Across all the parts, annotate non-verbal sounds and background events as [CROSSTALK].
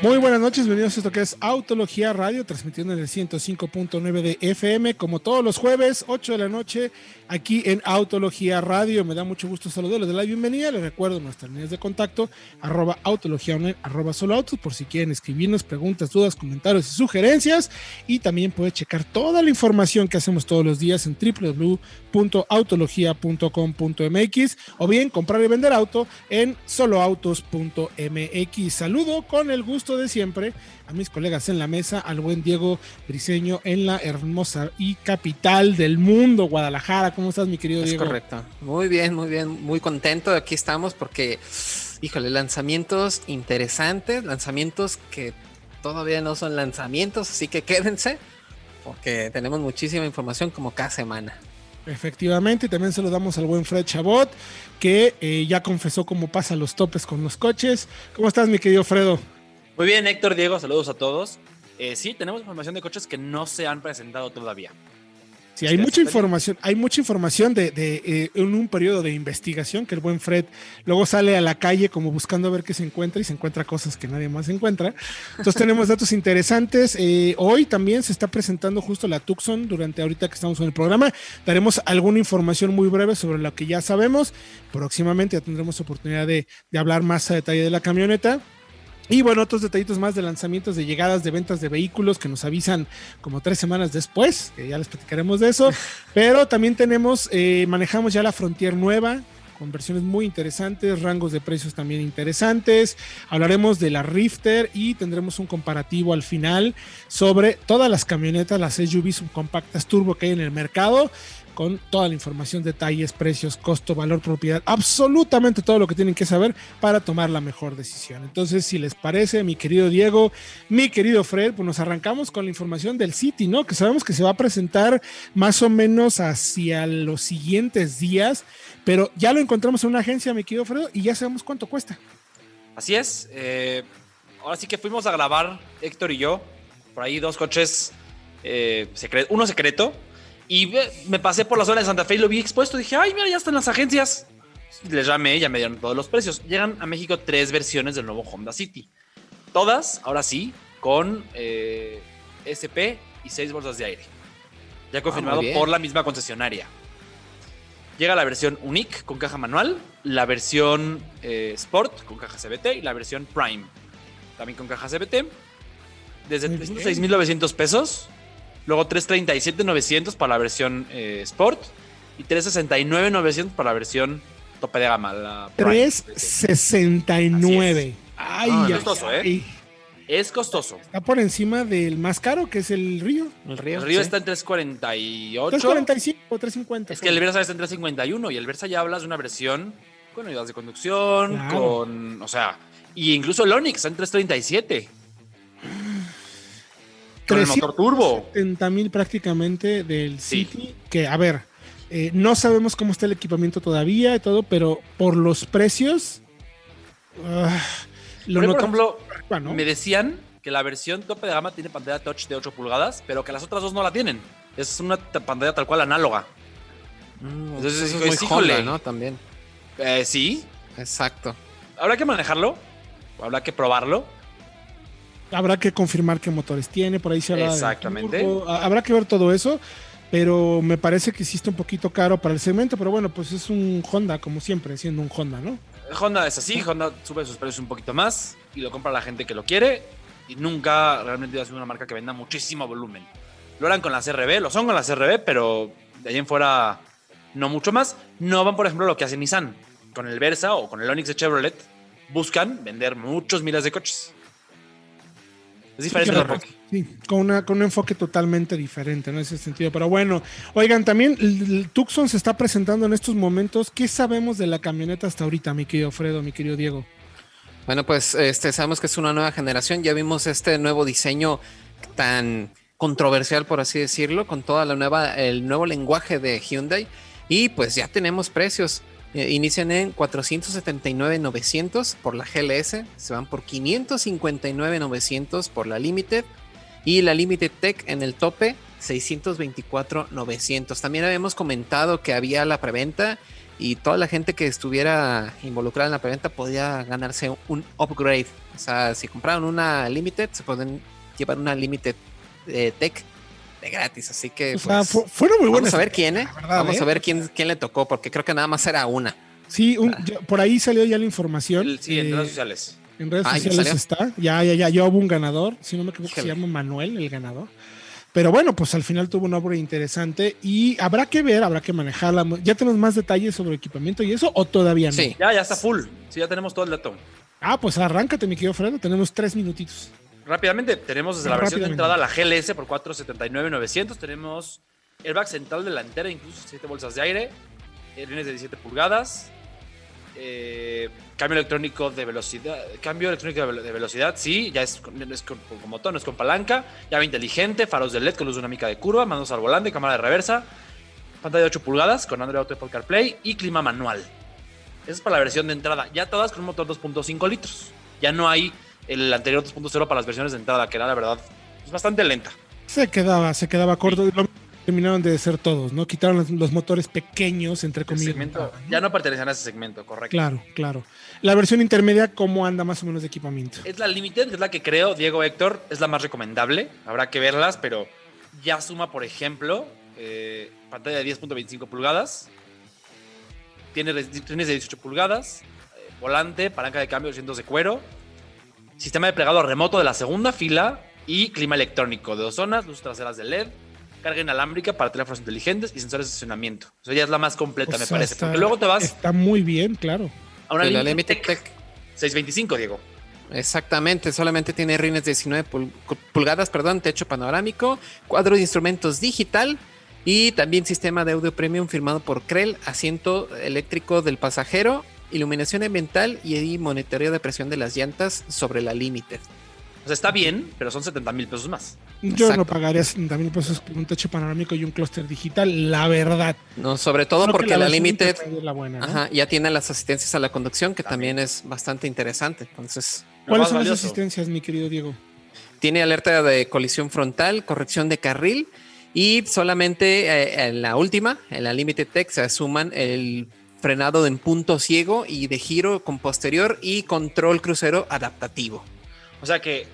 Muy buenas noches, bienvenidos a esto que es Autología Radio, transmitiendo en el 105.9 de FM, como todos los jueves, 8 de la noche, aquí en Autología Radio. Me da mucho gusto saludarles de la bienvenida. Les recuerdo nuestras líneas de contacto, arroba autología online, arroba solo autos, por si quieren escribirnos preguntas, dudas, comentarios y sugerencias. Y también puede checar toda la información que hacemos todos los días en www.autologia.com.mx o bien comprar y vender auto en soloautos.mx. Saludo con el gusto de siempre a mis colegas en la mesa, al buen Diego Briseño en la hermosa y capital del mundo, Guadalajara. ¿Cómo estás, mi querido Diego? Es correcto. Muy bien, muy bien, muy contento. Aquí estamos porque, híjole, lanzamientos interesantes, lanzamientos que todavía no son lanzamientos, así que quédense porque tenemos muchísima información como cada semana. Efectivamente, también saludamos al buen Fred Chabot, que eh, ya confesó cómo pasa los topes con los coches. ¿Cómo estás, mi querido Fredo? Muy bien, Héctor, Diego, saludos a todos. Eh, sí, tenemos información de coches que no se han presentado todavía. Sí, hay mucha información, hay mucha información de, eh, en un periodo de investigación que el buen Fred luego sale a la calle como buscando a ver qué se encuentra y se encuentra cosas que nadie más encuentra. Entonces [LAUGHS] tenemos datos interesantes. Eh, hoy también se está presentando justo la Tucson durante ahorita que estamos en el programa. Daremos alguna información muy breve sobre lo que ya sabemos. Próximamente ya tendremos oportunidad de, de hablar más a detalle de la camioneta. Y bueno, otros detallitos más de lanzamientos, de llegadas, de ventas de vehículos que nos avisan como tres semanas después, que ya les platicaremos de eso. [LAUGHS] Pero también tenemos, eh, manejamos ya la Frontier nueva, con versiones muy interesantes, rangos de precios también interesantes. Hablaremos de la Rifter y tendremos un comparativo al final sobre todas las camionetas, las SUV subcompactas turbo que hay en el mercado con toda la información, detalles, precios, costo, valor, propiedad, absolutamente todo lo que tienen que saber para tomar la mejor decisión. Entonces, si les parece, mi querido Diego, mi querido Fred, pues nos arrancamos con la información del City, ¿no? Que sabemos que se va a presentar más o menos hacia los siguientes días, pero ya lo encontramos en una agencia, mi querido Fred, y ya sabemos cuánto cuesta. Así es. Eh, ahora sí que fuimos a grabar, Héctor y yo, por ahí dos coches, eh, uno secreto y me pasé por la zona de Santa Fe y lo vi expuesto. Dije, ay, mira, ya están las agencias. Les llamé, ya me dieron todos los precios. Llegan a México tres versiones del nuevo Honda City. Todas, ahora sí, con eh, SP y seis bolsas de aire. Ya confirmado por la misma concesionaria. Llega la versión Unique con caja manual, la versión eh, Sport con caja CBT y la versión Prime también con caja CBT. Desde 6.900 pesos Luego 337.900 para la versión eh, Sport y 369.900 para la versión tope de gama. La 369. Ay, es costoso, ¿eh? Es costoso. Está por encima del más caro, que es el Río. El Río, el Río está en 348. 345 o 350. Es que el Versa está en 351 y el Versa ya hablas de una versión con ayudas de conducción, con. O sea, y incluso el Onix está en 337 con el motor turbo. 70 mil prácticamente del City, que a ver, eh, no sabemos cómo está el equipamiento todavía y todo, pero por los precios... Ah, lo por ejemplo, me decían que la versión tope de gama tiene pantalla touch de 8 pulgadas, pero que las otras dos no la tienen. Es una pantalla tal cual análoga. Mm, Entonces, es muy híjole, ¿no? También. Eh, sí. Exacto. Habrá que manejarlo, habrá que probarlo habrá que confirmar qué motores tiene, por ahí se habla Exactamente. habrá que ver todo eso, pero me parece que existe un poquito caro para el segmento, pero bueno, pues es un Honda, como siempre, siendo un Honda, ¿no? Honda es así, Honda sube sus precios un poquito más y lo compra la gente que lo quiere y nunca realmente va a ser una marca que venda muchísimo volumen. Lo harán con las RB, lo son con las RB, pero de ahí en fuera no mucho más. No van, por ejemplo, lo que hace Nissan con el Versa o con el Onix de Chevrolet. Buscan vender muchos miles de coches. Es diferente. Sí, con, una, con un enfoque totalmente diferente en ese sentido. Pero bueno, oigan, también el, Tucson se está presentando en estos momentos. ¿Qué sabemos de la camioneta hasta ahorita, mi querido Fredo, mi querido Diego? Bueno, pues este, sabemos que es una nueva generación. Ya vimos este nuevo diseño tan controversial, por así decirlo, con toda la nueva, el nuevo lenguaje de Hyundai. Y pues ya tenemos precios. Eh, inician en 479.900 por la GLS, se van por 559.900 por la Limited y la Limited Tech en el tope 624.900. También habíamos comentado que había la preventa y toda la gente que estuviera involucrada en la preventa podía ganarse un upgrade. O sea, si compraron una Limited, se pueden llevar una Limited eh, Tech de gratis. Así que pues, fueron muy buenas. Vamos a ver quién, ¿eh? vamos a ¿eh? ver quién, quién le tocó, porque creo que nada más era una. Sí, por ahí salió ya la información. sí, en redes sociales. En redes ah, sociales está. Ya, ya, ya, ya hubo un ganador. Si no me equivoco, se llama Manuel, el ganador. Pero bueno, pues al final tuvo un obra interesante y habrá que ver, habrá que manejarla. ¿Ya tenemos más detalles sobre equipamiento y eso o todavía no? Sí, ya, ya está full. Sí, ya tenemos todo el dato. Ah, pues arráncate, mi querido Fredo. Tenemos tres minutitos. Rápidamente, tenemos desde la versión de entrada la GLS por 479.900. Tenemos airbag central delantera, incluso 7 bolsas de aire, rines de 17 pulgadas, eh, cambio electrónico de velocidad. Cambio electrónico de velocidad, sí, ya es, con, es con, motor, no es con palanca. Llave inteligente, faros de LED con luz dinámica de curva, manos al volante, cámara de reversa, pantalla de 8 pulgadas con Android Auto y Apple CarPlay y clima manual. Esa es para la versión de entrada. Ya todas con un motor 2.5 litros. Ya no hay el anterior 2.0 para las versiones de entrada, que era la verdad es bastante lenta. Se quedaba, se quedaba corto terminaron de ser todos, ¿no? Quitaron los, motores pequeños, entre comillas. Ya no pertenecen a ese segmento, correcto. Claro, claro. La versión intermedia, ¿cómo anda más o menos de equipamiento? Es la Limited, que es la que creo, Diego Héctor, es la más recomendable. Habrá que verlas, pero ya suma, por ejemplo, eh, pantalla de 10.25 pulgadas, tiene trenes de 18 pulgadas, eh, volante, palanca de cambio, asientos de cuero, sistema de plegado remoto de la segunda fila y clima electrónico de dos zonas, luces traseras de LED carga inalámbrica para teléfonos inteligentes y sensores de estacionamiento. O sea, ya es la más completa, me parece. porque luego te vas. Está muy bien, claro. A una Limited Tech 625, Diego. Exactamente, solamente tiene rines de 19 pulgadas, perdón, techo panorámico, cuadro de instrumentos digital y también sistema de audio premium firmado por Krell, asiento eléctrico del pasajero, iluminación ambiental y monitoreo de presión de las llantas sobre la Limited. O sea, está bien, pero son 70 mil pesos más. Yo no pagaría 70 mil pesos por un techo panorámico y un clúster digital, la verdad. No, sobre todo porque la, Limited ya tiene las asistencias a la conducción, que también, es bastante interesante. Entonces, ¿cuáles son las asistencias, mi querido Diego? Tiene alerta de colisión frontal, corrección de carril y solamente eh, en la última, en la Limited Tech, se asuman el frenado en punto ciego y de giro con posterior y control crucero adaptativo. O sea que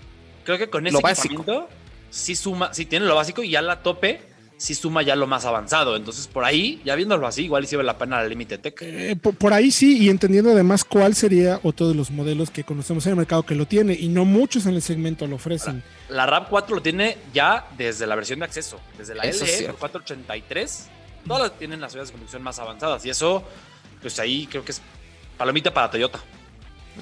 creo que con ese equipamiento sí suma, sí tiene lo básico y ya la tope sí suma ya lo más avanzado. Entonces, por ahí, ya viéndolo así, igual sí vale la pena la Limited Tech. Eh, por, ahí sí, y entendiendo además cuál sería otro de los modelos que conocemos en el mercado que lo tiene, y no muchos en el segmento lo ofrecen. La, RAP 4 lo tiene ya desde la versión de acceso, desde la LE 483. Todas las tienen las vías de conducción más avanzadas, y eso, pues ahí creo que es palomita para Toyota.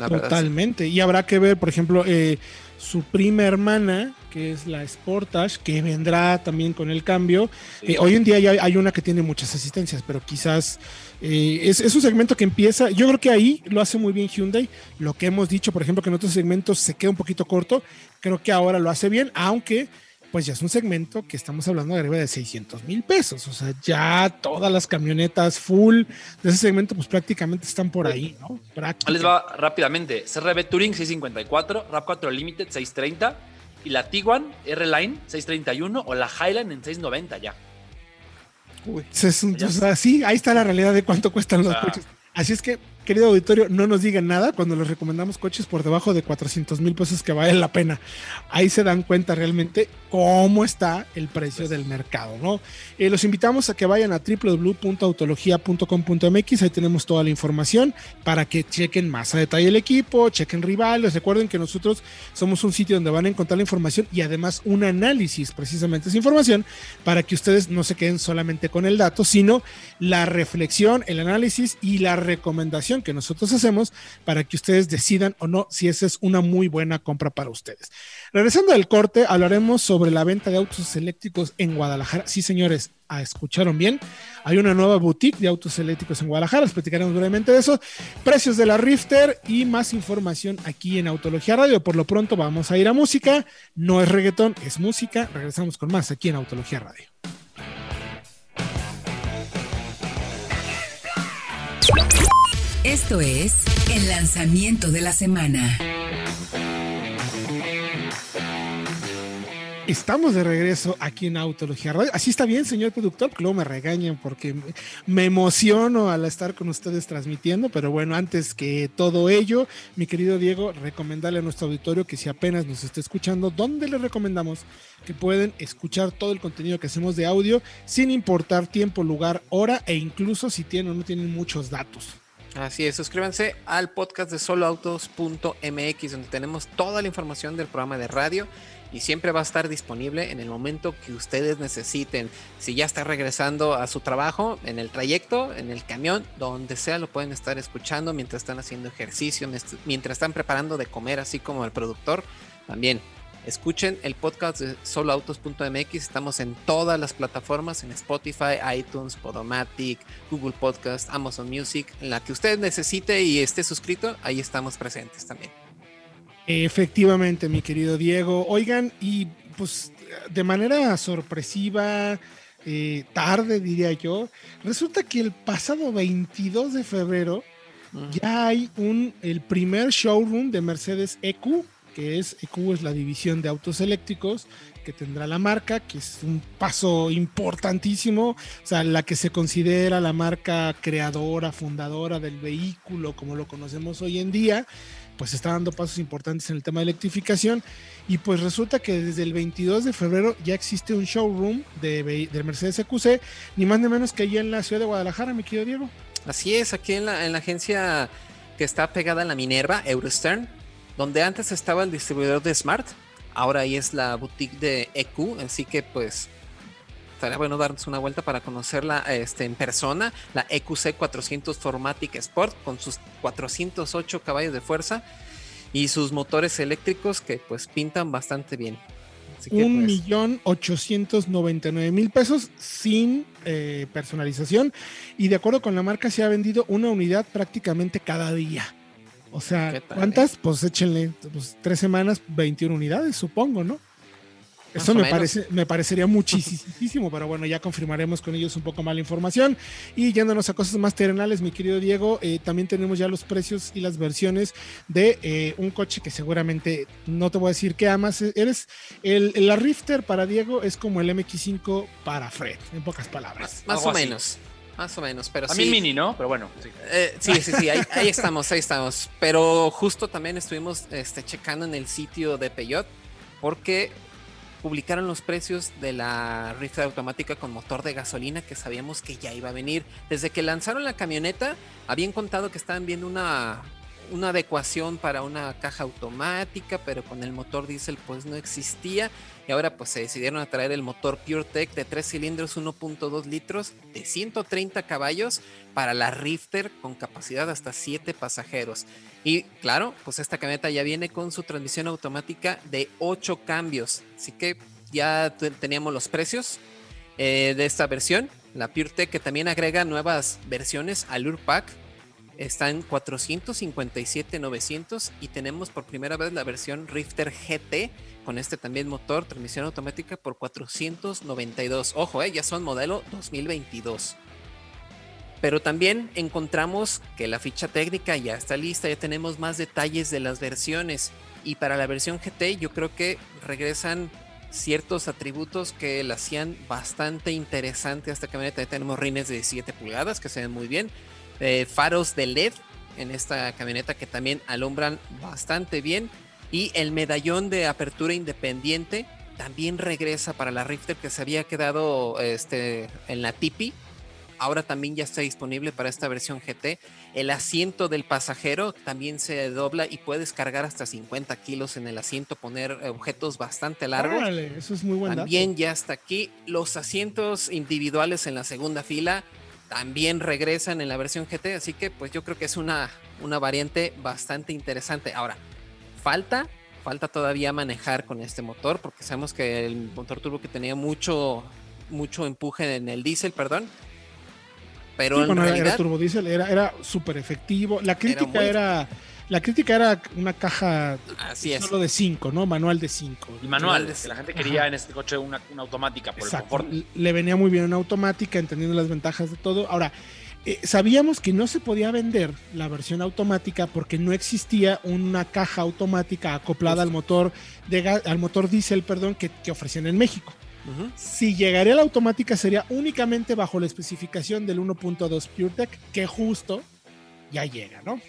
Totalmente. Y habrá que ver, por ejemplo, eh, su prima hermana, que es la Sportage, que vendrá también con el cambio. Eh, hoy en día ya hay una que tiene muchas asistencias, pero quizás eh, es, es, un segmento que empieza. Yo creo que ahí lo hace muy bien Hyundai. Lo que hemos dicho, por ejemplo, que en otros segmentos se queda un poquito corto, creo que ahora lo hace bien, aunque pues ya es un segmento que estamos hablando de arriba de 600 mil pesos. O sea, ya todas las camionetas full de ese segmento, pues prácticamente están por ahí, ¿no? Les va rápidamente. CRB Touring 654, RAP4 Limited 630 y la Tiguan R-Line 631 o la Highline en 690 ya. Uy, o sea, sí, ahí está la realidad de cuánto cuestan los coches. Así es que querido auditorio, no nos digan nada cuando les recomendamos coches por debajo de 400 mil pesos que vale la pena. Ahí se dan cuenta realmente cómo está el precio del mercado, ¿no? Eh, los invitamos a que vayan a www.autologia.com.mx, ahí tenemos toda la información para que chequen más a detalle el equipo, chequen rivales, recuerden que nosotros somos un sitio donde van a encontrar la información y además un análisis precisamente esa información para que ustedes no se queden solamente con el dato, sino la reflexión, el análisis y la recomendación que nosotros hacemos para que ustedes decidan o no si esa es una muy buena compra para ustedes. Regresando al corte, hablaremos sobre la venta de autos eléctricos en Guadalajara. Sí, señores, ah, escucharon bien. Hay una nueva boutique de autos eléctricos en Guadalajara. Les platicaremos brevemente de eso. Precios de la Rifter y más información aquí en Autología Radio. Por lo pronto vamos a ir a música. No es reggaetón, es música. Regresamos con más aquí en Autología Radio. Esto es el lanzamiento de la semana. Estamos de regreso aquí en Autología Radio. Así está bien, señor productor, luego me regañan porque me emociono al estar con ustedes transmitiendo. Pero bueno, antes que todo ello, mi querido Diego, recomendarle a nuestro auditorio que si apenas nos está escuchando, ¿dónde le recomendamos que pueden escuchar todo el contenido que hacemos de audio sin importar tiempo, lugar, hora e incluso si tienen o no tienen muchos datos? Así es, suscríbanse al podcast de soloautos.mx donde tenemos toda la información del programa de radio y siempre va a estar disponible en el momento que ustedes necesiten. Si ya está regresando a su trabajo, en el trayecto, en el camión, donde sea, lo pueden estar escuchando mientras están haciendo ejercicio, mientras están preparando de comer, así como el productor. También escuchen el podcast de soloautos.mx. Estamos en todas las plataformas, en Spotify, iTunes, Podomatic, Google Podcast, Amazon Music, en la que usted necesite y esté suscrito, ahí estamos presentes también. Efectivamente, mi querido Diego. Oigan, y pues de manera sorpresiva, eh, tarde diría yo, resulta que el pasado 22 de febrero ya hay un, el primer showroom de Mercedes EQ, que es EQ es la división de autos eléctricos que tendrá la marca, que es un paso importantísimo, o sea, la que se considera la marca creadora, fundadora del vehículo como lo conocemos hoy en día pues está dando pasos importantes en el tema de electrificación y pues resulta que desde el 22 de febrero ya existe un showroom de, Mercedes EQC, ni más ni menos que allí en la ciudad de Guadalajara, mi querido Diego. Así es, aquí en la, en la agencia que está pegada a la Minerva, Eurostern, donde antes estaba el distribuidor de Smart, ahora ahí es la boutique de EQ, así que pues estaría bueno darnos una vuelta para conocerla este, en persona. La EQC 400 Formatic Sport con sus 408 caballos de fuerza y sus motores eléctricos que pues pintan bastante bien. Un pues, millón ochocientos noventa nueve mil pesos sin eh, personalización y de acuerdo con la marca se ha vendido una unidad prácticamente cada día. O sea, ¿cuántas? Pues échenle pues, tres semanas, 21 unidades, supongo, ¿no? Eso me, parece, me parecería muchísimo, pero bueno, ya confirmaremos con ellos un poco más la información. Y yéndonos a cosas más terrenales, mi querido Diego, eh, también tenemos ya los precios y las versiones de eh, un coche que seguramente no te voy a decir que amas. E-, eres el, la Rifter para Diego es como el MX5 para Fred, en pocas palabras. Más, o menos. Más o menos, pero a mí mini, ¿no? Pero bueno. Sí, eh, sí, sí, ahí, ahí, estamos, ahí estamos. Pero justo también estuvimos este, checando en el sitio de Peyot porque publicaron los precios de la rifle automática con motor de gasolina que sabíamos que ya iba a venir. Desde que lanzaron la camioneta, habían contado que estaban viendo una, una adecuación para una caja automática, pero con el motor diésel pues no existía. Y ahora pues se decidieron a traer el motor PureTech de 3 cilindros 1.2 litros de 130 caballos para la Rifter con capacidad hasta 7 pasajeros. Y claro, pues esta camioneta ya viene con su transmisión automática de 8 cambios. Así que ya teníamos los precios eh, de esta versión. La PureTech que también agrega nuevas versiones al URPAC está en 457.900 y tenemos por primera vez la versión Rifter GT con este también motor, transmisión automática por 492. Ojo, eh, ya son modelo 2022. Pero también encontramos que la ficha técnica ya está lista, ya tenemos más detalles de las versiones. Y para la versión GT yo creo que regresan ciertos atributos que la hacían bastante interesante a esta camioneta. Ya tenemos rines de 17 pulgadas que se ven muy bien. Eh, faros de LED en esta camioneta que también alumbran bastante bien. Y el medallón de apertura independiente también regresa para la Rifter que se había quedado este, en la Tipi. Ahora también ya está disponible para esta versión GT. El asiento del pasajero también se dobla y puedes cargar hasta 50 kilos en el asiento, poner objetos bastante largos. eso es muy bueno. También ya está aquí. Los asientos individuales en la segunda fila también regresan en la versión GT, así que pues yo creo que es una, una variante bastante interesante. Ahora, falta, falta todavía manejar con este motor, porque sabemos que el motor turbo que tenía mucho, mucho empuje en el diésel, perdón. Pero en realidad, era turbo diésel, era, era súper efectivo. La crítica era la crítica era una caja solo de 5, ¿no? Manual de 5. Y manual, que la gente quería en este coche una, automática por el confort. Le venía muy bien una automática, entendiendo las ventajas de todo. Ahora, eh, sabíamos que no se podía vender la versión automática porque no existía una caja automática acoplada al motor de al motor diésel, perdón, que, que ofrecían en México. Si llegaría la automática sería únicamente bajo la especificación del 1.2 PureTech, que justo ya llega, ¿no?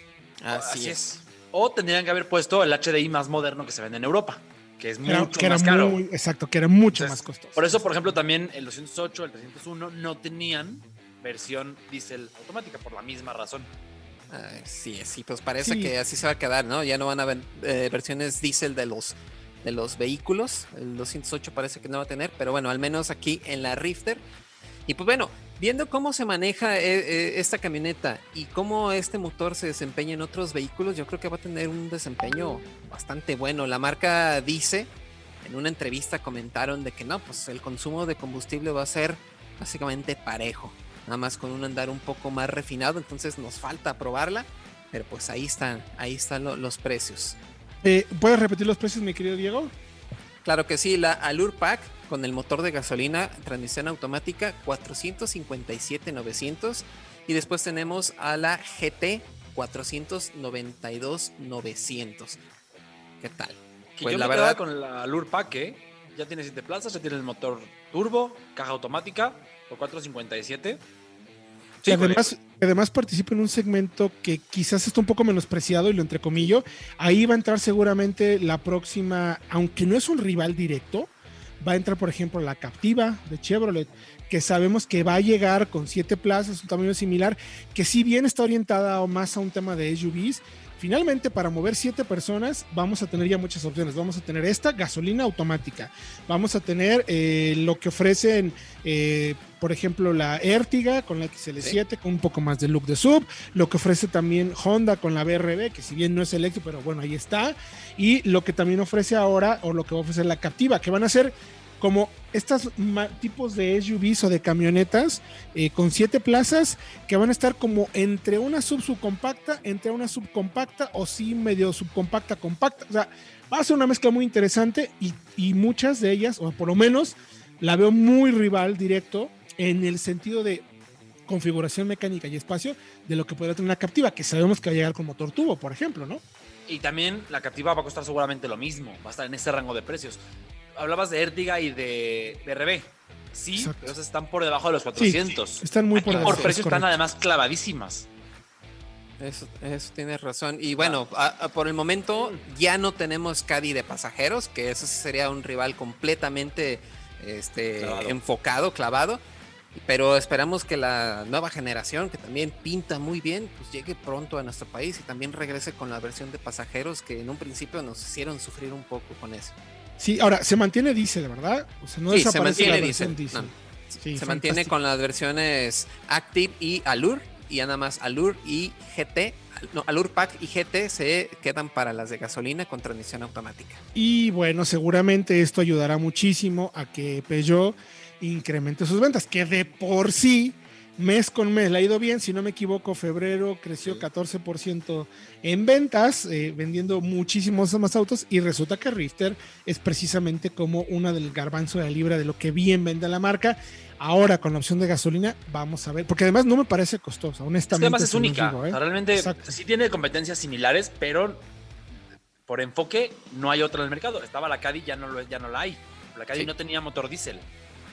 Así, es. O tendrían que haber puesto el HDI más moderno que se vende en Europa, que es mucho más caro. exacto, que era mucho más costoso. Por eso, por ejemplo, también el 208, el 301 no tenían versión diésel automática, por la misma razón. sí, sí, pues parece que así se va a quedar, ¿no? Ya no van a haber eh, versiones diésel de los de los vehículos. El 208 parece que no va a tener, pero bueno, al menos aquí en la Rifter. Y pues bueno, viendo cómo se maneja eh, eh, esta camioneta y cómo este motor se desempeña en otros vehículos, yo creo que va a tener un desempeño bastante bueno. La marca dice, en una entrevista comentaron de que no, pues el consumo de combustible va a ser básicamente parejo, nada más con un andar un poco más refinado, entonces nos falta probarla, pero pues ahí están, ahí están los precios. Eh, ¿Puedes repetir los precios, mi querido Diego? Claro que sí, la Allure Pack con el motor de gasolina, transmisión automática, 457,900. Y después tenemos a la GT, 492,900. ¿Qué tal? pues yo la verdad con la Allure Pack, ¿eh? Ya tiene 7 plazas, ya tiene el motor turbo, caja automática, por 457 además, además participa en un segmento que quizás está un poco menospreciado y lo entrecomillo. Ahí va a entrar seguramente la próxima, aunque no es un rival directo, va a entrar, por ejemplo, la Captiva de Chevrolet, que sabemos que va a llegar con siete plazas, un tamaño similar, que si bien está orientada más a un tema de SUVs, Finalmente, para mover siete personas, vamos a tener ya muchas opciones. Vamos a tener esta gasolina automática. Vamos a tener eh, lo que ofrecen, eh, por ejemplo, la Ertiga con la XL7, con un poco más de look de sub. Lo que ofrece también Honda con la BRB, que si bien no es eléctrico, pero bueno, ahí está. Y lo que también ofrece ahora, o lo que va a ofrecer la Captiva, que van a ser como estos tipos de SUVs o de camionetas eh, con siete plazas que van a estar como entre una sub subcompacta, entre una subcompacta o sí medio subcompacta compacta. O sea, va a ser una mezcla muy interesante y, y muchas de ellas, o por lo menos la veo muy rival directo en el sentido de configuración mecánica y espacio de lo que podría tener una captiva, que sabemos que va a llegar con motor tubo, por ejemplo, ¿no? Y también la captiva va a costar seguramente lo mismo, va a estar en ese rango de precios hablabas de Ertiga y de, de Sí, pero esas están por debajo de los 400. están muy por debajo. Por precio están además clavadísimas. Eso, eso tienes razón. Y bueno, por el momento ya no tenemos Caddy de pasajeros, que eso sería un rival completamente este, enfocado, clavado. Pero esperamos que la nueva generación, que también pinta muy bien, pues llegue pronto a nuestro país y también regrese con la versión de pasajeros que en un principio nos hicieron sufrir un poco con eso. Sí, ahora, se mantiene diésel, ¿verdad? O sea, no sí, se mantiene diésel. se mantiene con las versiones Active y Allure, y nada más Allure y GT. No, Allure Pack y GT se quedan para las de gasolina con transmisión automática. Y bueno, seguramente esto ayudará muchísimo a que Peugeot incremente sus ventas, que de por sí mes con mes le ha ido bien, si no me equivoco, febrero creció 14% en ventas, eh, vendiendo muchísimos más autos y resulta que Rifter es precisamente como una del garbanzo de la libra de lo que bien vende la marca. Ahora con la opción de gasolina, vamos a ver, porque además no me parece costosa, honestamente. Además es única, ¿eh? realmente sí tiene competencias similares, pero por enfoque no hay otra en el mercado. Estaba la Caddy, ya no, ya no la hay. La Caddy no tenía motor diésel.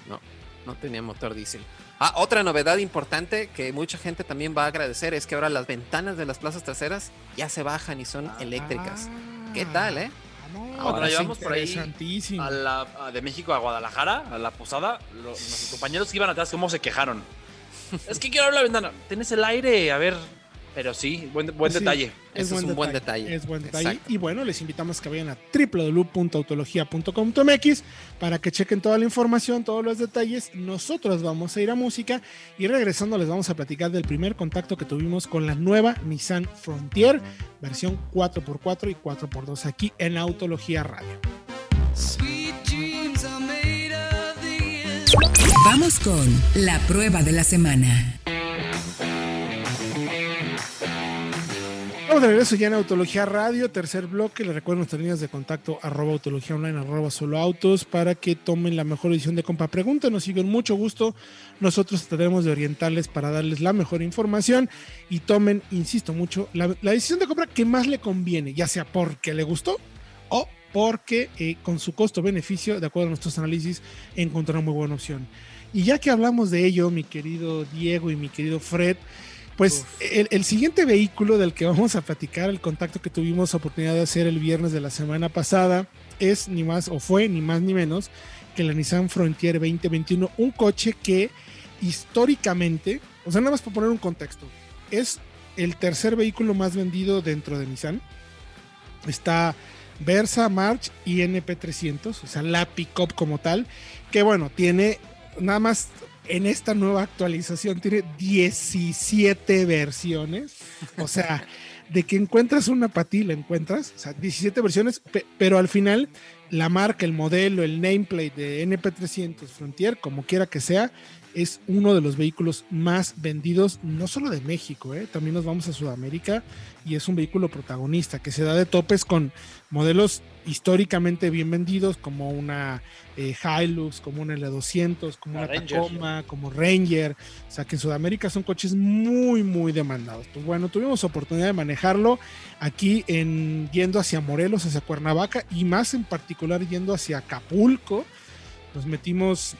No, no tenía motor diésel. Ah, otra novedad importante que mucha gente también va a agradecer es que ahora las ventanas de las plazas traseras ya se bajan y son ah. eléctricas. ¿Qué tal, eh? Ah, ahora llevamos por ahí a la, de México a Guadalajara, a la posada. Los, compañeros que iban atrás, ¿cómo se quejaron? [LAUGHS] es que quiero abrir la ventana. Tienes el aire, a ver, pero sí, buen, buen detalle. Es, un buen detalle. Es buen detalle. Y bueno, les invitamos a que vayan a www.autologia.com.mx para que chequen toda la información, todos los detalles. Nosotros vamos a ir a música y regresando les vamos a platicar del primer contacto que tuvimos con la nueva Nissan Frontier, versión 4x4 y 4x2 aquí en Autología Radio. Vamos con la prueba de la semana. Estamos de regreso ya en Autología Radio, tercer bloque. Les recuerdo nuestras líneas de contacto arroba autología online, arroba solo autos, para que tomen la mejor decisión de compra. Pregúntenos, siguen mucho gusto. Nosotros trataremos de orientarles para darles la mejor información y tomen, insisto mucho, la, decisión de compra que más le conviene, ya sea porque le gustó o porque eh, con su costo-beneficio, de acuerdo a nuestros análisis, encontrará muy buena opción. Y ya que hablamos de ello, mi querido Diego y mi querido Fred, pues el, siguiente vehículo del que vamos a platicar, el contacto que tuvimos oportunidad de hacer el viernes de la semana pasada, es ni más o fue ni más ni menos que la Nissan Frontier 2021, un coche que históricamente, o sea, nada más para poner un contexto, es el tercer vehículo más vendido dentro de Nissan. Está Versa, March y NP300, o sea, la pickup como tal, que bueno, tiene nada más en esta nueva actualización tiene 17 versiones. O sea, de que encuentras una patí, la encuentras. O sea, 17 versiones, pero al final la marca, el modelo, el nameplate de NP300 Frontier, como quiera que sea, es uno de los vehículos más vendidos, no solo de México, ¿eh? también nos vamos a Sudamérica y es un vehículo protagonista que se da de topes con modelos históricamente bien vendidos como una eh, Hilux, como una L200, como una Tacoma, como Ranger, o sea que en Sudamérica son coches muy muy demandados. Pues bueno, tuvimos oportunidad de manejarlo aquí en yendo hacia Morelos, hacia Cuernavaca y más en particular yendo hacia Acapulco. Nos metimos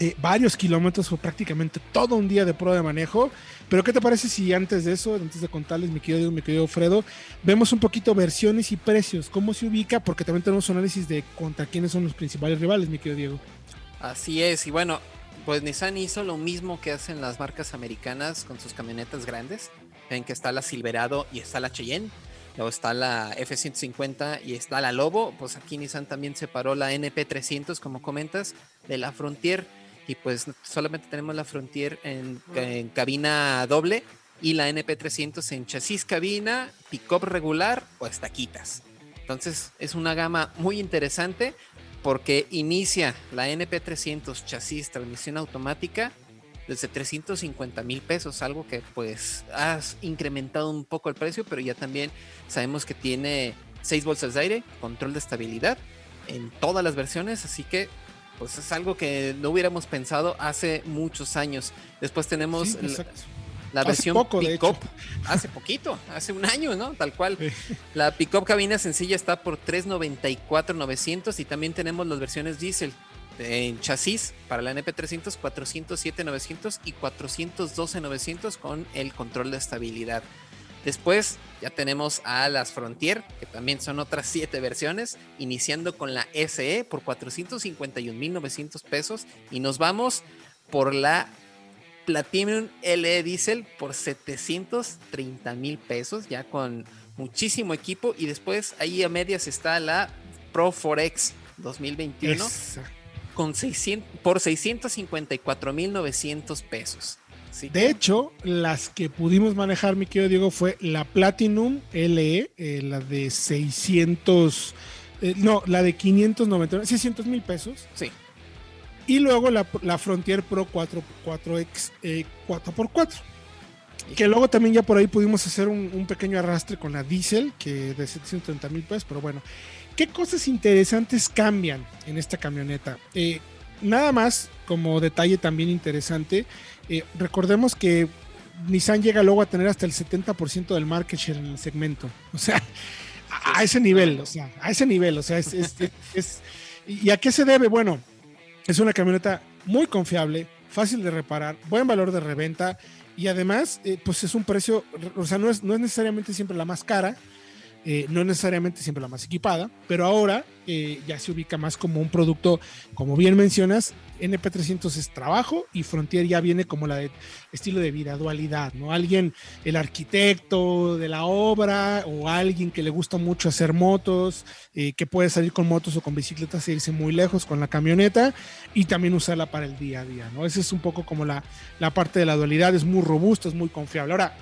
eh, varios kilómetros, fue prácticamente todo un día de prueba de manejo. Pero ¿qué te parece si antes de eso, antes de contarles, mi querido, mi querido Fredo, vemos un poquito versiones y precios, cómo se ubica, porque también tenemos un análisis de contra quiénes son los principales rivales, mi querido Diego. Así es, y bueno, pues Nissan hizo lo mismo que hacen las marcas americanas con sus camionetas grandes. Ven que está la Silverado y está la Cheyenne. Luego está la F-150 y está la Lobo. Pues aquí Nissan también separó la NP300, como comentas, de la Frontier y pues solamente tenemos la Frontier en, cabina doble y la NP300 en chasis cabina, pick-up regular o estaquitas. Entonces es una gama muy interesante porque inicia la NP300 chasis transmisión automática desde 350 mil pesos, algo que pues has incrementado un poco el precio, pero ya también sabemos que tiene 6 bolsas de aire, control de estabilidad en todas las versiones, así que pues es algo que no hubiéramos pensado hace muchos años. Después tenemos la, versión pick-up. Hace poquito, hace un año, ¿no? Tal cual. La pick-up cabina sencilla está por 394,900 y también tenemos las versiones diésel en chasis para la NP300 407,900 y 412,900 con el control de estabilidad. Después ya tenemos a las Frontier, que también son otras siete versiones, iniciando con la SE por 451.900 pesos y nos vamos por la Platinum LE Diesel por 730 mil pesos, ya con muchísimo equipo. Y después ahí a medias está la Pro Forex 2021 con 600, por 654.900 pesos. De hecho, las que pudimos manejar, mi querido Diego, fue la Platinum LE, eh, la de 600, eh, no, la de 590, 600 mil pesos. Sí. Y luego la, Frontier Pro 4, 4X, 4x4. Que luego también ya por ahí pudimos hacer un, pequeño arrastre con la Diesel, que de 730 mil pesos, pero bueno. ¿Qué cosas interesantes cambian en esta camioneta? Eh, nada más, como detalle también interesante, eh, recordemos que Nissan llega luego a tener hasta el 70% del market share en el segmento. O sea, a, ese nivel, o sea, a ese nivel, o sea, es, ¿Y a qué se debe? Bueno, es una camioneta muy confiable, fácil de reparar, buen valor de reventa y además, eh, pues es un precio, o sea, no es, no es necesariamente siempre la más cara, eh, no necesariamente siempre la más equipada, pero ahora eh, ya se ubica más como un producto, como bien mencionas, NP300 es trabajo y Frontier ya viene como la estilo de vida, dualidad, ¿no? Alguien, el arquitecto de la obra o alguien que le gusta mucho hacer motos, eh, que puede salir con motos o con bicicletas e irse muy lejos con la camioneta y también usarla para el día a día, ¿no? Esa es un poco como la, la parte de la dualidad, es muy robusta, es muy confiable. Ahora,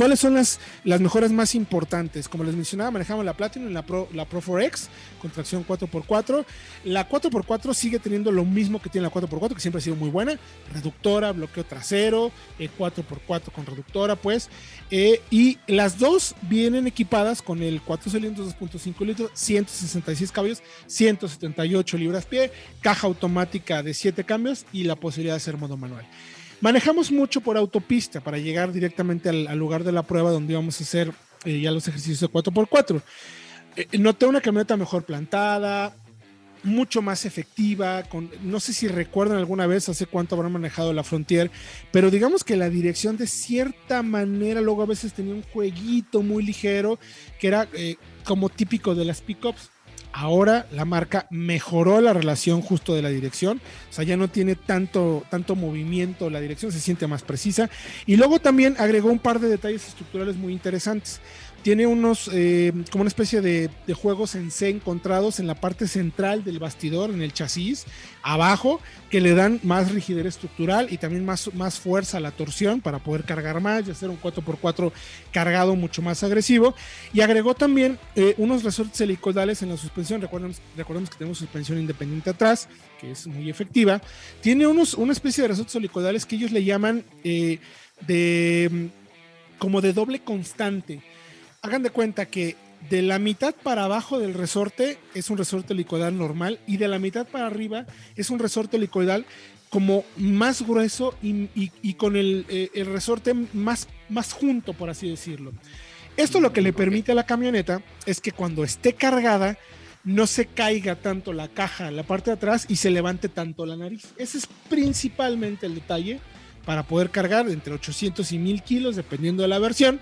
¿Cuáles son las, las mejoras más importantes? Como les mencionaba, manejamos la Platinum, la Pro, la Pro 4X con tracción 4x4. La 4x4 sigue teniendo lo mismo que tiene la 4x4, que siempre ha sido muy buena. Reductora, bloqueo trasero, 4x4 eh, con reductora, pues. Eh, y las dos vienen equipadas con el 4 cilindros 2.5 litros, 166 caballos, 178 libras pie, caja automática de 7 cambios y la posibilidad de hacer modo manual. Manejamos mucho por autopista para llegar directamente al, lugar de la prueba donde íbamos a hacer eh, ya los ejercicios de 4x4. Eh, noté una camioneta mejor plantada, mucho más efectiva, con, no sé si recuerdan alguna vez hace cuánto habrán manejado la Frontier, pero digamos que la dirección de cierta manera luego a veces tenía un jueguito muy ligero que era eh, como típico de las pickups Ahora la marca mejoró la relación justo de la dirección, o sea, ya no tiene tanto, tanto movimiento la dirección, se siente más precisa. Y luego también agregó un par de detalles estructurales muy interesantes tiene unos, eh, como una especie de, juegos en C encontrados en la parte central del bastidor, en el chasis, abajo, que le dan más rigidez estructural y también más, más fuerza a la torsión para poder cargar más y hacer un 4x4 cargado mucho más agresivo. Y agregó también eh, unos resortes helicoidales en la suspensión. Recordemos, recordemos que tenemos suspensión independiente atrás, que es muy efectiva. Tiene unos, una especie de resortes helicoidales que ellos le llaman eh, de como de doble constante hagan de cuenta que de la mitad para abajo del resorte es un resorte helicoidal normal y de la mitad para arriba es un resorte helicoidal como más grueso y, con eh, el, resorte más, más junto, por así decirlo. Esto lo que le permite a la camioneta es que cuando esté cargada no se caiga tanto la caja, la parte de atrás y se levante tanto la nariz. Ese es principalmente el detalle para poder cargar entre 800 y 1000 kilos, dependiendo de la versión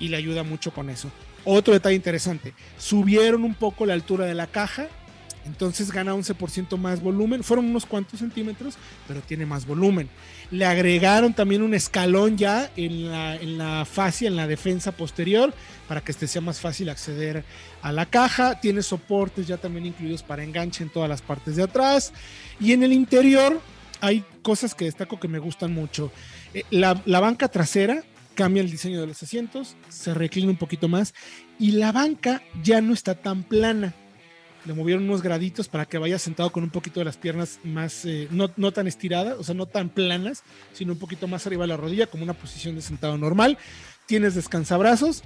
y le ayuda mucho con eso. Otro detalle interesante, subieron un poco la altura de la caja, entonces gana 11% más volumen, fueron unos cuantos centímetros, pero tiene más volumen. Le agregaron también un escalón ya en la, en la fascia, en la defensa posterior, para que este sea más fácil acceder a la caja. Tiene soportes ya también incluidos para enganche en todas las partes de atrás. Y en el interior hay cosas que destaco que me gustan mucho. Eh, la, la banca trasera cambia el diseño de los asientos, se reclina un poquito más y la banca ya no está tan plana. Le movieron unos graditos para que vaya sentado con un poquito de las piernas más, eh, no, tan estiradas, o sea, no tan planas, sino un poquito más arriba de la rodilla, como una posición de sentado normal. Tienes descansabrazos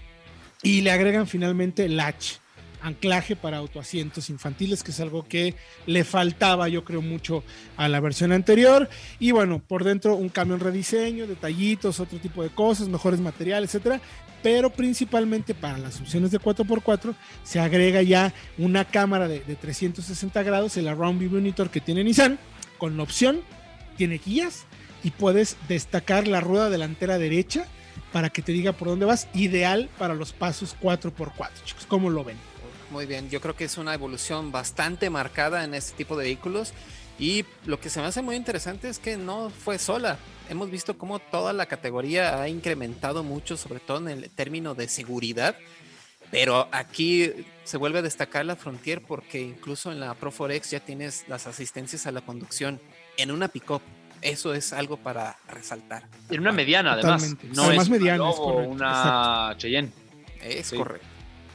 y le agregan finalmente latch anclaje para autoasientos infantiles, que es algo que le faltaba, yo creo, mucho a la versión anterior. Y bueno, por dentro un camión rediseño, detallitos, otro tipo de cosas, mejores materiales, etcétera. Pero principalmente para las opciones de 4x4 se agrega ya una cámara de, 360 grados, el Around View Monitor que tiene Nissan, con la opción, tiene guías y puedes destacar la rueda delantera derecha para que te diga por dónde vas, ideal para los pasos 4x4, chicos, ¿cómo lo ven? Muy bien, yo creo que es una evolución bastante marcada en este tipo de vehículos y lo que se me hace muy interesante es que no fue sola. Hemos visto cómo toda la categoría ha incrementado mucho, sobre todo en el término de seguridad. Pero aquí se vuelve a destacar la Frontier porque incluso en la Pro Forex ya tienes las asistencias a la conducción en una pickup. Eso es algo para resaltar. En una mediana, además. No es mediana, es una Cheyenne. Es correcto.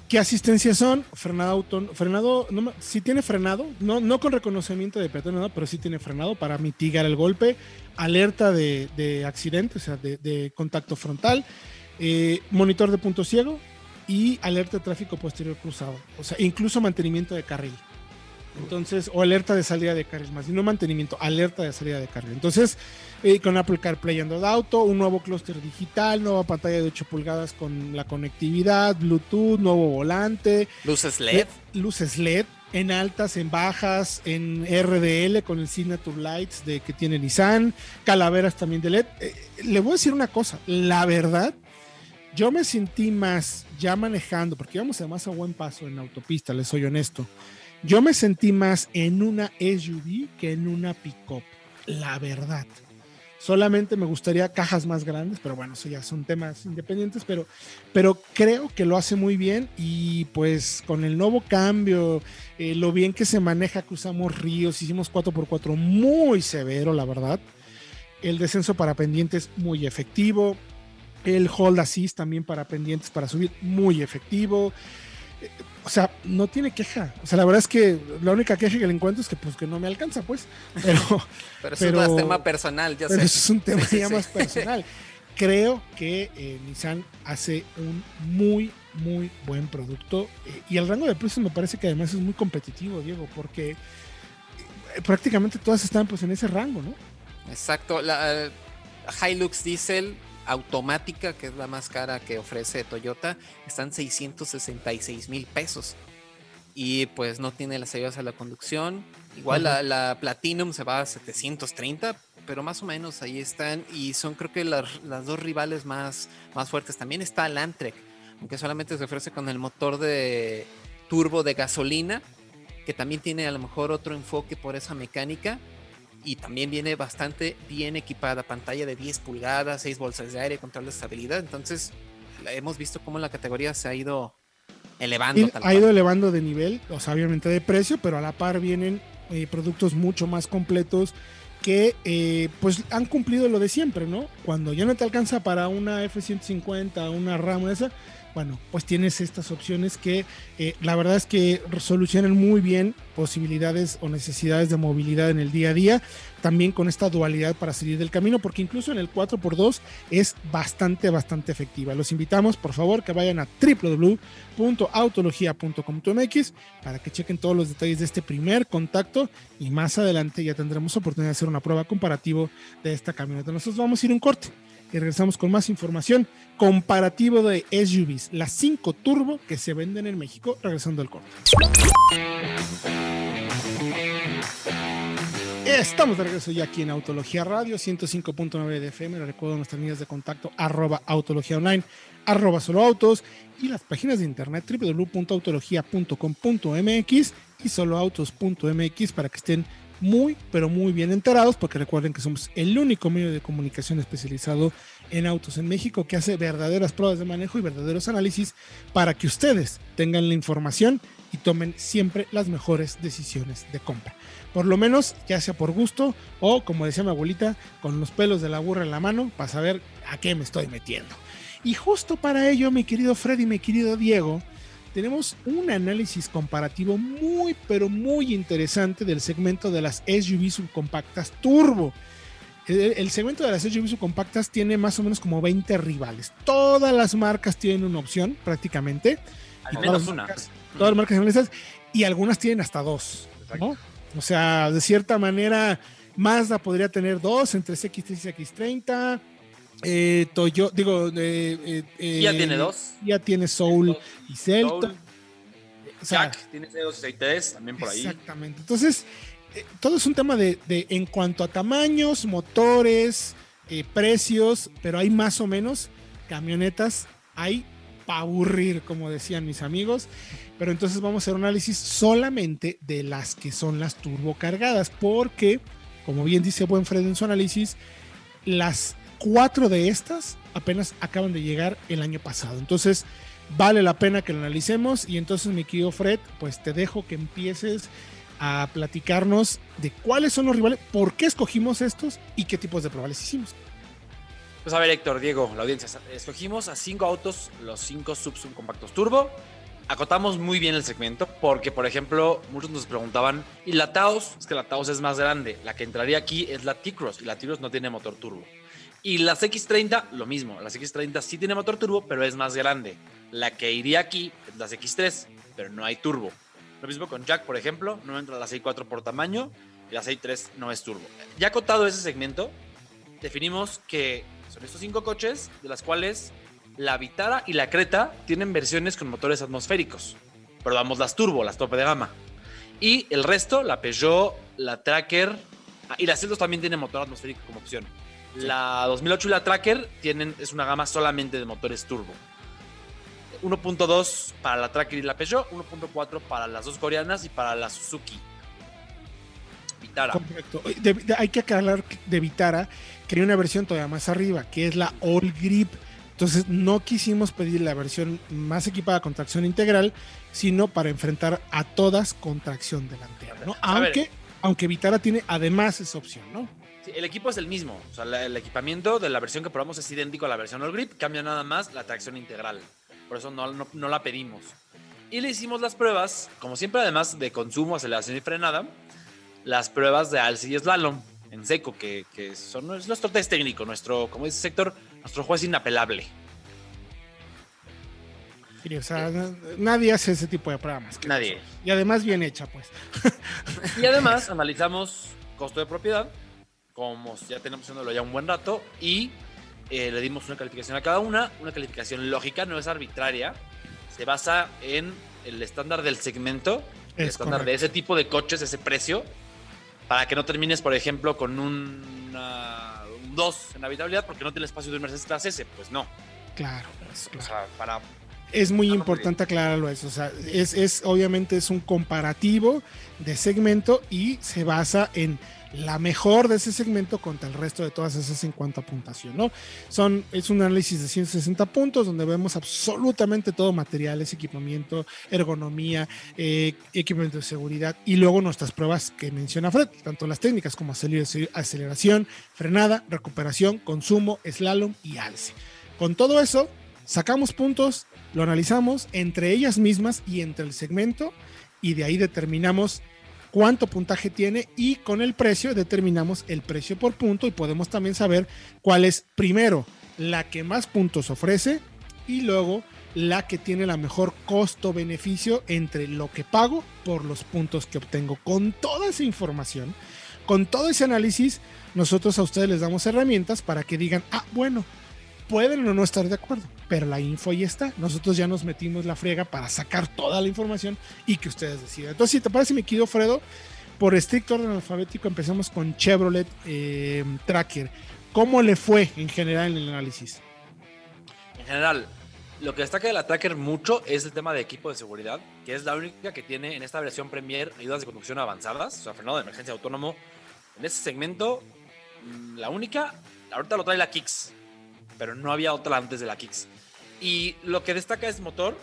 ¿Qué asistencias son? Frenado autónomo. Frenado, no, sí tiene frenado, no, no con reconocimiento de peatón, pero sí tiene frenado para mitigar el golpe. Alerta de, de accidente, o sea, de, contacto frontal. Eh, monitor de punto ciego y alerta de tráfico posterior cruzado. O sea, incluso mantenimiento de carril. Entonces, o alerta de salida de carril, más y no mantenimiento, alerta de salida de carril. Entonces, eh, con Apple CarPlay Android Auto, un nuevo clúster digital, nueva pantalla de 8 pulgadas con la conectividad, Bluetooth, nuevo volante. Luces LED. luces LED en altas, en bajas, en RDL con el Signature Lights de que tiene Nissan, calaveras también de LED. Eh, le voy a decir una cosa, la verdad, yo me sentí más ya manejando, porque íbamos además a buen paso en autopista, les soy honesto yo me sentí más en una SUV que en una pickup, la verdad. Solamente me gustaría cajas más grandes, pero bueno, eso ya son temas independientes, pero, pero creo que lo hace muy bien y pues con el nuevo cambio, eh, lo bien que se maneja, cruzamos ríos, hicimos 4x4 muy severo, la verdad. El descenso para pendientes muy efectivo. El hold assist también para pendientes para subir, muy efectivo. O sea, no tiene queja. O sea, la verdad es que la única queja que le encuentro es que pues que no me alcanza, pues. [LAUGHS] Pero, pero eso es un tema [LAUGHS] personal, ya pero eso es un tema ya más personal. Creo que eh, Nissan hace un muy, muy buen producto. eh, y el rango de precios me parece que además es muy competitivo, Diego, porque eh, prácticamente todas están pues en ese rango, ¿no? Exacto. La eh, Hilux Diesel automática, que es la más cara que ofrece Toyota, están 666 mil pesos. Y pues no tiene las ayudas a la conducción. Igual la, la Platinum se va a 730, pero más o menos ahí están. Y son creo que las, las dos rivales más, más fuertes. También está el Amtrek, aunque solamente se ofrece con el motor de turbo de gasolina, que también tiene a lo mejor otro enfoque por esa mecánica y también viene bastante bien equipada, pantalla de 10 pulgadas, 6 bolsas de aire, control de estabilidad. Entonces, hemos visto cómo la categoría se ha ido elevando. Ha cual. ido elevando de nivel, o sea, obviamente de precio, pero a la par vienen eh, productos mucho más completos que eh, pues han cumplido lo de siempre, ¿no? Cuando ya no te alcanza para una F-150, una RAM esa, bueno, pues tienes estas opciones que eh, la verdad es que solucionan muy bien posibilidades o necesidades de movilidad en el día a día, también con esta dualidad para salir del camino, porque incluso en el 4x2 es bastante, bastante efectiva. Los invitamos, por favor, que vayan a www.autologia.com.mx para que chequen todos los detalles de este primer contacto y más adelante ya tendremos oportunidad de hacer una prueba comparativo de esta camioneta. Nosotros vamos a ir un corte y regresamos con más información comparativo de SUVs, las 5 turbo que se venden en México, regresando al corte. Estamos de regreso ya aquí en Autología Radio 105.9 de FM. Les recuerdo nuestras líneas de contacto arroba autología online, arroba solo autos y las páginas de internet www.autologia.com.mx y soloautos.mx para que estén muy, pero muy bien enterados, porque recuerden que somos el único medio de comunicación especializado en autos en México que hace verdaderas pruebas de manejo y verdaderos análisis para que ustedes tengan la información y tomen siempre las mejores decisiones de compra. Por lo menos, ya sea por gusto o, como decía mi abuelita, con los pelos de la burra en la mano para saber a qué me estoy metiendo. Y justo para ello, mi querido Freddy, mi querido Diego, tenemos un análisis comparativo muy, pero muy interesante del segmento de las SUV subcompactas turbo. El, el segmento de las SUV subcompactas tiene más o menos como 20 rivales. Todas las marcas tienen una opción prácticamente. Al menos todas las una. marcas- todas las marcas y algunas tienen hasta dos. ¿no? O sea, de cierta manera, Mazda podría tener dos entre X3 y X30. Eh, Toyo, digo, eh, eh, eh, Ya tiene dos. Ya tiene Soul y Celta. Soul. O sea, Jack tiene C2 y C3 también por ahí. Exactamente. Entonces, eh, todo es un tema de, de- en cuanto a tamaños, motores, precios, pero hay más o menos camionetas, hay para aburrir, como decían mis amigos. Pero entonces vamos a hacer un análisis solamente de las que son las turbocargadas, porque, como bien dice Buen Fred en su análisis, las cuatro de estas apenas acaban de llegar el año pasado. Entonces, vale la pena que lo analicemos. Y entonces, mi querido Fred, pues te dejo que empieces a platicarnos de cuáles son los rivales, por qué escogimos estos y qué tipos de probales hicimos. Pues a ver, Héctor, Diego, la audiencia. Escogimos a cinco autos, los cinco sub compactos turbo. Acotamos muy bien el segmento porque, por ejemplo, muchos nos preguntaban, ¿y la Taos? Es que la Taos es más grande. La que entraría aquí es la T-Cross y la T-Cross no tiene motor turbo. Y las X30, lo mismo. Las X30 sí tiene motor turbo, pero es más grande. La que iría aquí es las X3, pero no hay turbo. Lo mismo con Jack, por ejemplo, no entra la 6.4 por tamaño y la 6.3 no es turbo. Ya acotado ese segmento, definimos que estos cinco coches, de las cuales la Vitara y la Creta tienen versiones con motores atmosféricos. Pero vamos las turbo, las tope de gama. Y el resto, la Peugeot, la Tracker ah, y las Celtos también tienen motor atmosférico como opción. La 2008 y la Tracker tienen, es una gama solamente de motores turbo. 1.2 para la Tracker y la Peugeot, 1.4 para las dos coreanas y para la Suzuki. Vitara. Correcto. De- de- hay que aclarar de Vitara que hay una versión todavía más arriba, que es la All Grip. Entonces no quisimos pedir la versión más equipada con tracción integral, sino para enfrentar a todas con tracción delantera. Aunque, aunque Vitara tiene además esa opción, ¿no? Sí, el equipo es el mismo. O sea, la- el equipamiento de la versión que probamos es idéntico a la versión All Grip, cambia nada más la tracción integral. Por eso no, no, no la pedimos. Y le hicimos las pruebas, como siempre, además de consumo, aceleración y frenada, las pruebas de alce y slalom en seco, que, que son es nuestro test técnico, nuestro, como dice Sector, nuestro juez inapelable. Sí, o sea, nadie hace ese tipo de programas. que Nadie. Y además bien hecha, pues. Y además analizamos costo de propiedad, como ya tenemos haciéndolo ya un buen rato, y eh, le dimos una calificación a cada una, una calificación lógica, no es arbitraria, se basa en el estándar del segmento, el Es estándar de ese tipo de coches, ese precio, para que no termines, por ejemplo, con un, una- un 2 en habitabilidad porque no tiene espacio de un Mercedes Clase S, pues no. Claro, pues, O claro. sea, para Es muy Ah, importante aclararlo eso. O sea, es, es obviamente es un comparativo de segmento y se basa en la mejor de ese segmento contra el resto de todas esas en cuanto a puntuación, ¿no? Son, es un análisis de 160 puntos donde vemos absolutamente todo materiales, equipamiento, ergonomía, eh, equipamiento de seguridad y luego nuestras pruebas que menciona Fred, tanto las técnicas como aceler- aceleración, frenada, recuperación, consumo, slalom y alce. Con todo eso, sacamos puntos, lo analizamos entre ellas mismas y entre el segmento y de ahí determinamos cuánto puntaje tiene y con el precio determinamos el precio por punto y podemos también saber cuál es primero la que más puntos ofrece y luego la que tiene la mejor costo-beneficio entre lo que pago por los puntos que obtengo. Con toda esa información, con todo ese análisis, nosotros a ustedes les damos herramientas para que digan, ah, bueno, pueden o no estar de acuerdo, pero la info ahí está. Nosotros ya nos metimos la friega para sacar toda la información y que ustedes decidan. Entonces, si te parece, mi querido Fredo, por estricto orden alfabético, empezamos con Chevrolet eh, Tracker. ¿Cómo le fue en general en el análisis? En general, lo que destaca de la Tracker mucho es el tema de equipo de seguridad, que es la única que tiene en esta versión Premier ayudas de conducción avanzadas, o sea, frenado de emergencia autónomo. En ese segmento, mm, la única, ahorita lo trae la Kicks, pero no había otra antes de la Kicks. Y lo que destaca es motor,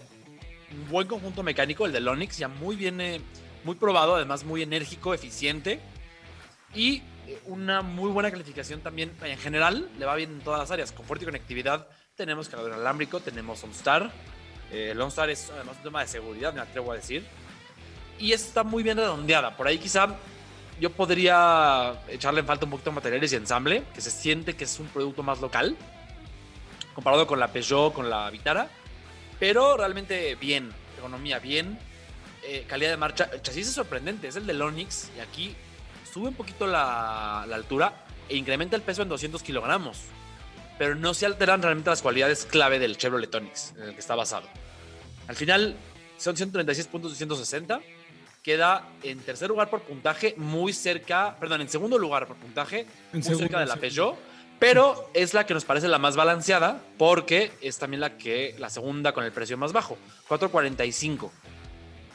buen conjunto mecánico, el de Lonix, ya muy bien, eh, muy probado, además muy enérgico, eficiente. Y una muy buena calificación también. En general, le va bien en todas las áreas. Confort y conectividad, tenemos cargador inalámbrico, tenemos OnStar. Eh, el OnStar es además un tema de seguridad, me atrevo a decir. Y está muy bien redondeada. Por ahí quizá yo podría echarle en falta un poquito de materiales y ensamble, que se siente que es un producto más local, comparado con la Peugeot, con la Vitara. Pero realmente bien, ergonomía bien, eh, calidad de marcha. El chasis es sorprendente, es el del Onix y aquí sube un poquito la, la altura e incrementa el peso en 200 kilogramos. Pero no se alteran realmente las cualidades clave del Chevrolet Onix en el que está basado. Al final son 136 puntos de 160. Queda en tercer lugar por puntaje, muy cerca, perdón, en segundo lugar por puntaje, En muy segundo, cerca de la. Peugeot, pero es la que nos parece la más balanceada porque es también la que la segunda con el precio más bajo, 445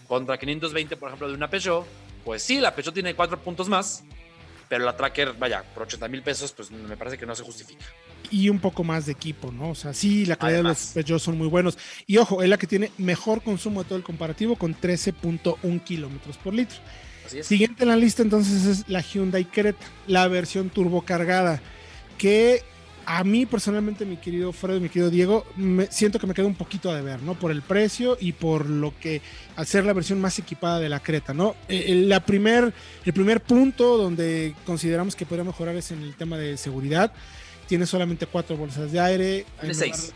contra 520 por ejemplo de una Peugeot, pues sí, la Peugeot tiene cuatro puntos más, pero la Tracker, vaya, por 80 mil pesos, pues me parece que no se justifica. Y un poco más de equipo, ¿no? O sea, sí, la calidad Además. de los Peugeot son muy buenos. Y ojo, es la que tiene mejor consumo de todo el comparativo con 13.1 kilómetros por litro. Así es. Siguiente en la lista entonces es la Hyundai Creta, la versión turbocargada, que a mí personalmente, mi querido Fred, mi querido Diego, me, siento que me queda un poquito a deber, ¿no? Por el precio y por lo que hacer la versión más equipada de la Creta, ¿no? Eh, el- la primer, el primer punto donde consideramos que podría mejorar es en el tema de seguridad. Tiene solamente cuatro bolsas de aire. Tiene En seis.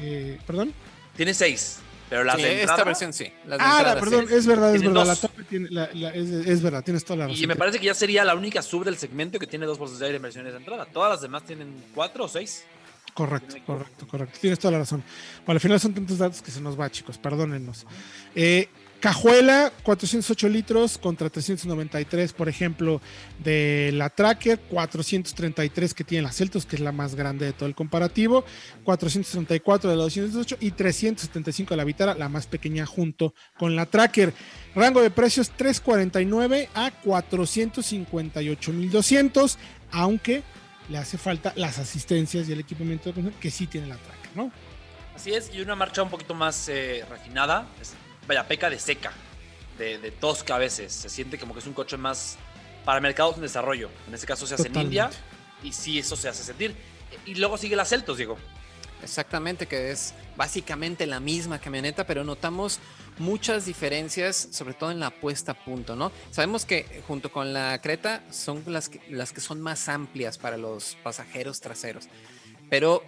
eh, ¿Perdón? Tiene seis, pero las Sí, de esta versión sí. las de Ah, la- entrada, perdón, sí. es verdad, es verdad. La dos. Top tiene- la- la- es, es verdad, tienes toda la razón. Y me parece que ya sería la única sub del segmento que tiene dos bolsas de aire en versiones de entrada. Todas las demás tienen cuatro o seis. Correcto, correcto, correcto. Tienes toda la razón. Bueno, al final son tantos datos que se nos va, chicos. Perdónennos. Eh, cajuela, 408 litros contra 393, por ejemplo, de la Tracker. 433 que tiene la Celtos, que es la más grande de todo el comparativo. 434 de la 208 y 375 de la Vitara, la más pequeña junto con la Tracker. Rango de precios 349 a 458.200, aunque le hace falta las asistencias y el equipamiento que sí tiene la Tracker, ¿no? Así es, y una marcha un poquito más eh, refinada. Es- vaya, peca de seca, de, de tosca a veces. Se siente como que es un coche más para mercados en desarrollo. En este caso se hace en India y sí, eso se hace sentir. Y luego sigue la Celtos, Diego. Exactamente, que es básicamente la misma camioneta, pero notamos muchas diferencias, sobre todo en la puesta a punto, ¿no? Sabemos que junto con la Creta son las que, las que son más amplias para los pasajeros traseros, pero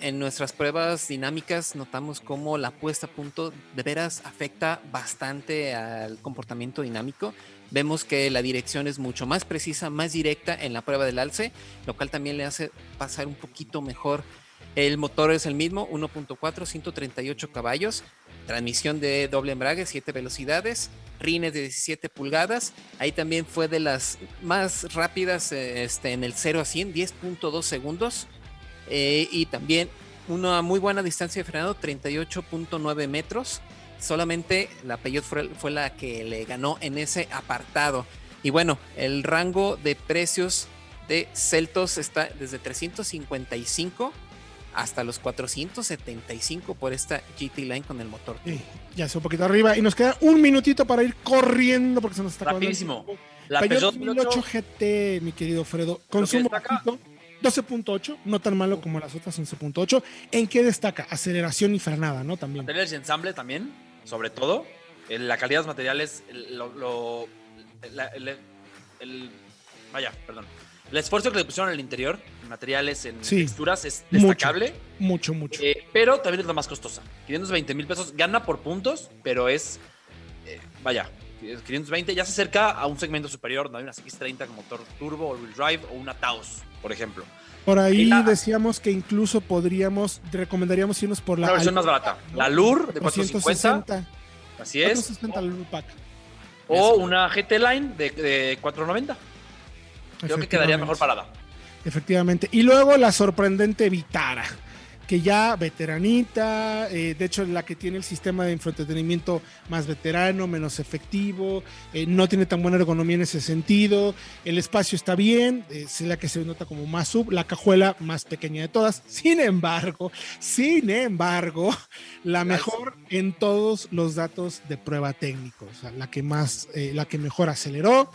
en nuestras pruebas dinámicas notamos cómo la puesta a punto de veras afecta bastante al comportamiento dinámico. Vemos que la dirección es mucho más precisa, más directa en la prueba del alce, lo cual también le hace pasar un poquito mejor. El motor es el mismo, 1.4, 138 caballos, transmisión de doble embrague, 7 velocidades, rines de 17 pulgadas. Ahí también fue de las más rápidas este, en el 0 a 100, 10.2 segundos. Eh, y también una muy buena distancia de frenado, 38.9 metros. Solamente la Peugeot fue, la que le ganó en ese apartado. Y bueno, el rango de precios de Celtos está desde 355 hasta los 475 por esta GT Line con el motor. ya es un poquito arriba y nos queda un minutito para ir corriendo porque se nos está Rapidísimo. La Peugeot 2008 GT, mi querido Fredo, consumo 12.8, no tan malo como las otras 11.8. ¿En qué destaca? Aceleración y frenada, ¿no? También. Materiales y ensamble también, sobre todo. La calidad de los materiales, lo, el, vaya, perdón. El esfuerzo que le pusieron en el interior, en materiales, en texturas, es destacable. Mucho, mucho. Eh, pero también es la más costosa. 520 mil pesos, gana por puntos, pero es, eh, vaya, 520 ya se acerca a un segmento superior, ¿no? Hay una X30 con motor turbo o wheel drive o una Taos, por ejemplo. Por ahí decíamos que incluso podríamos, recomendaríamos irnos por la, versión más barata. La Lure de 450. Así es. 460 Lure Pack. O una GT Line de, de 490. Creo que quedaría mejor parada. Efectivamente. Y luego la sorprendente Vitara que ya veteranita, eh, de hecho la que tiene el sistema de entretenimiento más veterano, menos efectivo, eh, no tiene tan buena ergonomía en ese sentido, el espacio está bien, es la que se nota como más sub, la cajuela más pequeña de todas, sin embargo, sin embargo, la mejor en todos los datos de prueba técnicos, o sea, la que más, eh, la que mejor aceleró,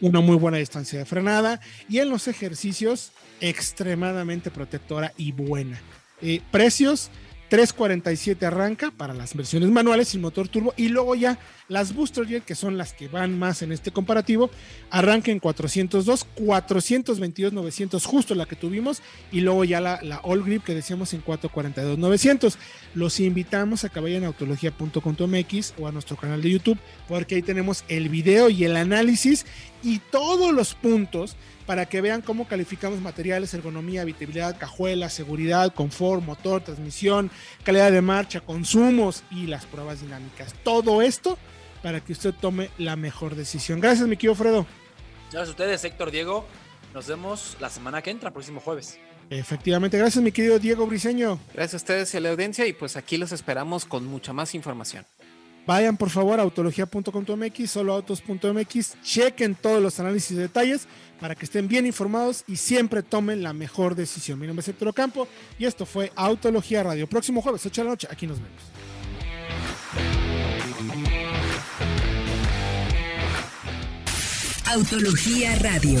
una muy buena distancia de frenada y en los ejercicios extremadamente protectora y buena. Eh, precios, 347 arranca para las versiones manuales sin motor turbo y luego ya las Booster Jet, que son las que van más en este comparativo, arranca en 402, 422, 900, justo la que tuvimos, y luego ya la, la All Grip que decíamos en 442, 900. Los invitamos a que vayan a autología.com.mx o a nuestro canal de YouTube, porque ahí tenemos el video y el análisis y todos los puntos para que vean cómo calificamos materiales, ergonomía, habitabilidad, cajuela, seguridad, confort, motor, transmisión, calidad de marcha, consumos y las pruebas dinámicas. Todo esto para que usted tome la mejor decisión. Gracias, mi querido Fredo. Gracias a ustedes, Héctor Diego. Nos vemos la semana que entra, próximo jueves. Efectivamente, gracias mi querido Diego Briseño. Gracias a ustedes y a la audiencia y pues aquí los esperamos con mucha más información. Vayan por favor a autología.com.mx, soloautos.mx, chequen todos los análisis y detalles para que estén bien informados y siempre tomen la mejor decisión. Mi nombre es Héctor Ocampo y esto fue Autología Radio. Próximo jueves, 8 de la noche, aquí nos vemos. Autología Radio.